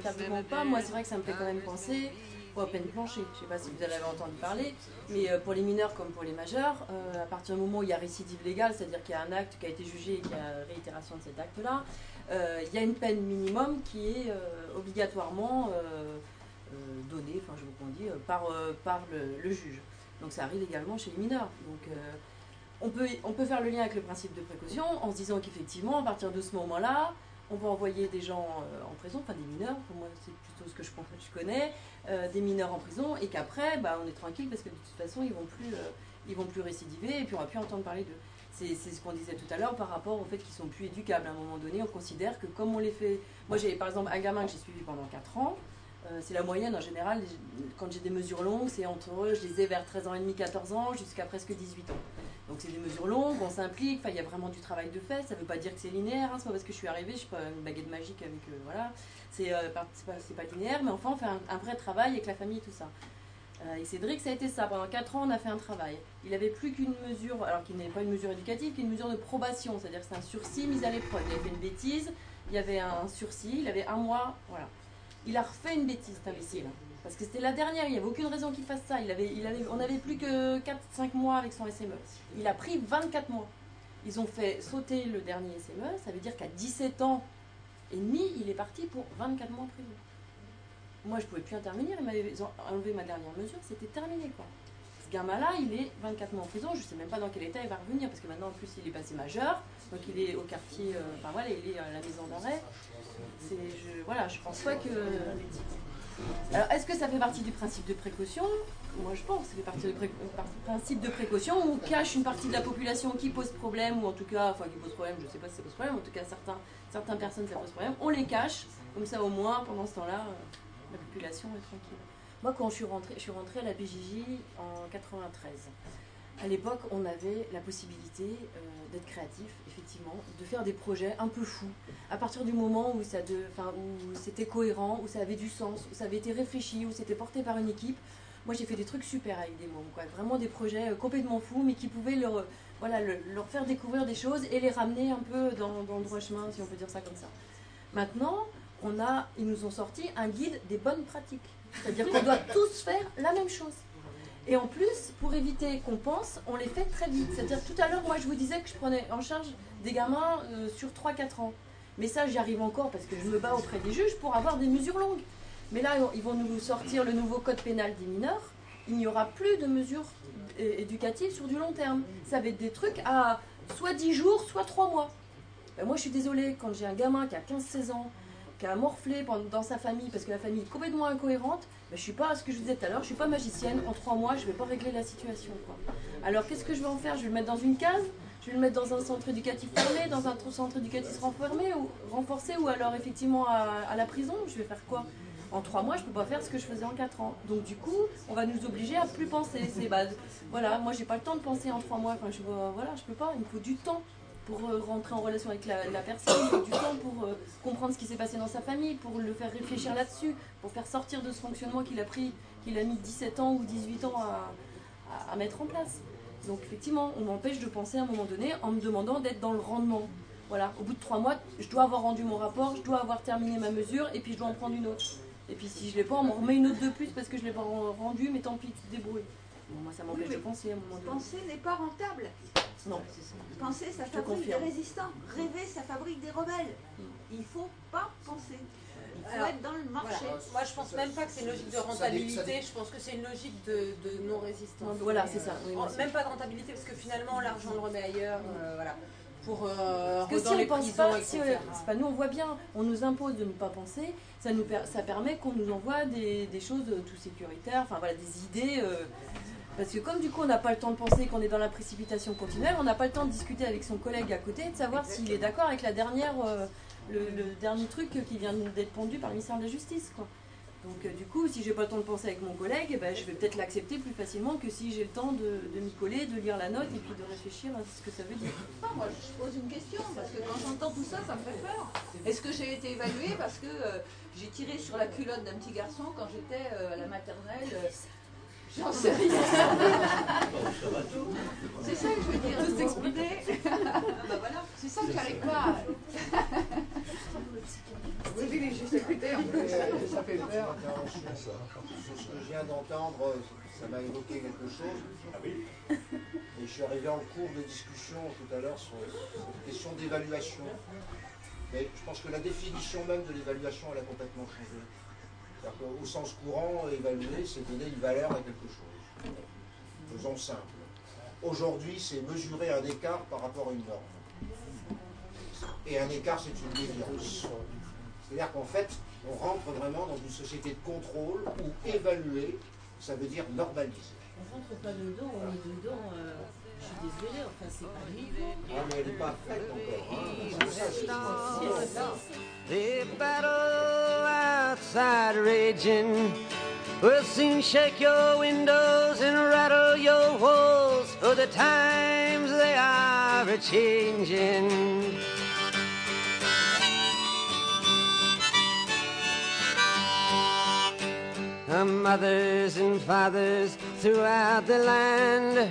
[SPEAKER 19] Véritablement pas. Moi, c'est vrai que ça me fait quand même penser aux peines planchées. Je sais pas si vous en avez entendu parler, mais euh, pour les mineurs comme pour les majeurs, euh, à partir du moment où il y a récidive légale, c'est-à-dire qu'il y a un acte qui a été jugé et qu'il y a réitération de cet acte-là, euh, il y a une peine minimum qui est obligatoirement donnée, enfin je vous dis, par, par le, le juge. Donc ça arrive également chez les mineurs. Donc on peut, on peut faire le lien avec le principe de précaution en se disant qu'effectivement, à partir de ce moment-là, on va envoyer des gens euh, en prison, enfin des mineurs, pour moi c'est plutôt ce que je, pense- connais, euh, des mineurs en prison, et qu'après, bah, on est tranquille parce que de toute façon, ils vont plus, euh, vont plus récidiver, et puis on va plus entendre parler d'eux. C'est ce qu'on disait tout à l'heure par rapport au fait qu'ils sont plus éducables. À un moment donné, on considère que comme on les fait... Moi, j'ai par exemple un gamin que j'ai suivi pendant 4 ans, c'est la moyenne en général, quand j'ai des mesures longues, c'est entre, je les ai vers 13 ans et demi, 14 ans, jusqu'à presque 18 ans. Donc c'est des mesures longues, on s'implique, il y a vraiment du travail de fait, ça ne veut pas dire que c'est linéaire, hein, c'est pas parce que je suis arrivée, je suis pas une baguette magique avec, euh, voilà, c'est euh, pas, linéaire, mais enfin on fait un, vrai travail avec la famille et tout ça. Euh, et Cédric, ça a été ça, pendant 4 ans on a fait un travail. Il avait plus qu'une mesure, alors qu'il n'est pas une mesure éducative, qu'une mesure de probation, c'est-à-dire c'est un sursis mis à l'épreuve. Il avait fait une bêtise, il y avait un sursis, il avait un mois, voilà. Il a refait une bêtise, cet imbécile. Parce que c'était la dernière, il n'y avait aucune raison qu'il fasse ça. Il avait, on n'avait plus que 4-5 mois avec son SME. Il a pris 24 mois. Ils ont fait sauter le dernier SME, ça veut dire qu'à 17 ans et demi, il est parti pour 24 mois en prison. Moi, je pouvais plus intervenir, ils m'avaient enlevé ma dernière mesure, c'était terminé quoi. Gamin-là, il est 24 mois en prison, je sais même pas dans quel état il va revenir, parce que maintenant en plus il est passé majeur, donc il est au quartier, euh, enfin voilà, il est à la maison d'arrêt. Voilà, je pense pas que. Alors, est-ce que ça fait partie du principe de précaution? Moi, je pense que ça fait partie du principe de précaution on cache une partie de la population qui pose problème, ou en tout cas, enfin, qui pose problème, je sais pas si ça pose problème, en tout cas, certains, certaines personnes, ça pose problème. On les cache, comme ça, au moins, pendant ce temps-là, euh, la population est tranquille. Moi, quand je suis rentrée, je suis rentrée à la PJJ en 93. À l'époque, on avait la possibilité euh, d'être créatif, effectivement, de faire des projets un peu fous. À partir du moment où, c'était cohérent, où ça avait du sens, où ça avait été réfléchi, où c'était porté par une équipe, Moi, j'ai fait des trucs super avec des mômes, quoi. Vraiment des projets euh, complètement fous, mais qui pouvaient leur, voilà, le- leur faire découvrir des choses et les ramener un peu dans, dans le droit chemin, si on peut dire ça comme ça. Maintenant, on a, ils nous ont sorti un guide des bonnes pratiques. C'est-à-dire qu'on doit tous faire la même chose. Et en plus, pour éviter qu'on pense, on les fait très vite. C'est-à-dire tout à l'heure, moi je vous disais que je prenais en charge des gamins euh, sur 3-4 ans. Mais ça, j'y arrive encore parce que je me bats auprès des juges pour avoir des mesures longues. Mais là, ils vont nous sortir le nouveau code pénal des mineurs. Il n'y aura plus de mesures é- éducatives sur du long terme. Ça va être des trucs à soit 10 jours, soit 3 mois. Ben, moi, je suis désolée, quand j'ai un gamin qui a 15-16 ans, qui a morflé dans sa famille parce que la famille est complètement incohérente, ben, je suis pas, ce que je vous disais tout à l'heure, je suis pas magicienne. En 3 mois, je vais pas régler la situation. Alors, qu'est-ce que je vais en faire? Je vais le mettre dans une case? Je vais le mettre dans un centre éducatif fermé, dans un tr- centre éducatif renfermé ou renforcé, ou alors effectivement à, la prison? Je vais faire quoi? En trois mois, je peux pas faire ce que je faisais en quatre ans. Donc du coup, on va nous obliger à plus penser. C'est bah, voilà, moi j'ai pas le temps de penser en trois mois. Je voilà, je peux pas. Il me faut du temps pour euh, rentrer en relation avec la, la personne, du temps pour euh, comprendre ce qui s'est passé dans sa famille, pour le faire réfléchir là-dessus, pour faire sortir de ce fonctionnement qu'il a pris, qu'il a mis 17 ans ou 18 ans à, à- à mettre en place. Donc effectivement, on m'empêche de penser à un moment donné en me demandant d'être dans le rendement. Voilà, au bout de trois mois, je dois avoir rendu mon rapport, je dois avoir terminé ma mesure et puis je dois en prendre une autre. Et puis si je l'ai pas, on m'en remet une autre de plus parce que je l'ai pas rendu, mais tant pis, tu te débrouilles. Bon, moi ça m'empêche
[SPEAKER 21] Oui,
[SPEAKER 19] de penser à un moment donné.
[SPEAKER 21] Penser n'est pas rentable.
[SPEAKER 19] Non.
[SPEAKER 21] Penser, ça fabrique des résistants. Rêver, ça fabrique des rebelles. Il faut pas penser. Il faut
[SPEAKER 5] Alors,
[SPEAKER 21] être dans le marché.
[SPEAKER 5] voilà. Moi, je pense même pas que c'est une logique de rentabilité. Je pense que c'est une logique de, de non-résistance.
[SPEAKER 19] Voilà, c'est ça.
[SPEAKER 5] euh,
[SPEAKER 19] Oui,
[SPEAKER 5] même pas de rentabilité parce que finalement, l'argent le remet ailleurs. euh, voilà. Pour euh,
[SPEAKER 19] Parce que si on
[SPEAKER 5] les
[SPEAKER 19] pense pas, si, euh, c'est pas nous on voit bien, on nous impose de ne pas penser, ça nous per- ça permet qu'on nous envoie des, des choses euh, tout sécuritaires, enfin voilà des idées. euh, parce que comme du coup on n'a pas le temps de penser, qu'on est dans la précipitation continuelle, on n'a pas le temps de discuter avec son collègue à côté, de savoir s'il est d'accord avec la dernière, euh, le, le dernier truc qui vient d'être pondu par le ministère de la Justice. Quoi. Donc euh, du coup, si j'ai pas le temps de penser avec mon collègue, eh ben, je vais peut-être l'accepter plus facilement que si j'ai le temps de, de m'y coller, de lire la note et puis de réfléchir à ce que ça veut dire.
[SPEAKER 21] Non, moi je pose une question, parce que quand j'entends tout ça, ça me fait peur. Est-ce que j'ai été évaluée parce que euh, j'ai tiré sur la culotte d'un petit garçon quand j'étais euh, à la maternelle J'en sais rien. C'est ça que je veux dire.
[SPEAKER 19] Tout
[SPEAKER 21] vous
[SPEAKER 19] s'explique.
[SPEAKER 21] comprenez Bah voilà, c'est ça que j'arrive pas.
[SPEAKER 22] Oui, oui, les juste écouter, en plus, ça fait peur.
[SPEAKER 23] Ce que je viens d'entendre, ça m'a évoqué quelque chose. Et je suis arrivé en cours de discussion tout à l'heure sur cette question d'évaluation. Mais je pense que la définition même de l'évaluation, elle a complètement changé. Qu'au sens courant, évaluer, c'est donner une valeur à quelque chose. Faisons simple. Aujourd'hui, c'est mesurer un écart par rapport à une norme. Et un écart, c'est une déviance. C'est-à-dire qu'en fait, on rentre vraiment dans une société de contrôle où évaluer, ça veut dire normaliser.
[SPEAKER 7] On rentre pas dedans, on est dedans. euh,
[SPEAKER 20] The battle outside raging will soon shake your windows and rattle your walls. For the times they are a changing. Mothers and fathers throughout the land.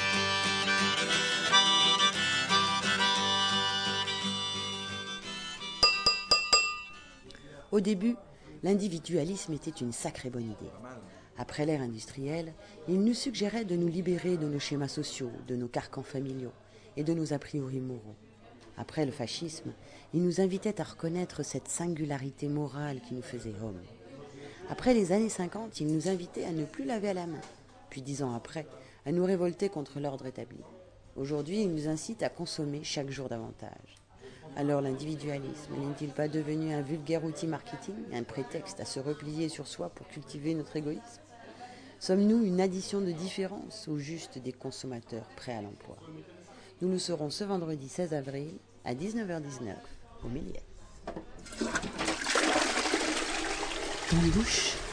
[SPEAKER 3] Au début, l'individualisme était une sacrée bonne idée. Après l'ère industrielle, il nous suggérait de nous libérer de nos schémas sociaux, de nos carcans familiaux et de nos a priori moraux. Après le fascisme, il nous invitait à reconnaître cette singularité morale qui nous faisait hommes. Après les années 50, il nous invitait à ne plus laver à la main. Puis dix ans après, à nous révolter contre l'ordre établi. Aujourd'hui, il nous incite à consommer chaque jour davantage. Alors l'individualisme n'est-il pas devenu un vulgaire outil marketing, un prétexte à se replier sur soi pour cultiver notre égoïsme? Sommes-nous une addition de différence ou juste des consommateurs prêts à l'emploi? Nous le serons ce vendredi 16 avril à 19h19 au Méliès.
[SPEAKER 11] Dans les bouches.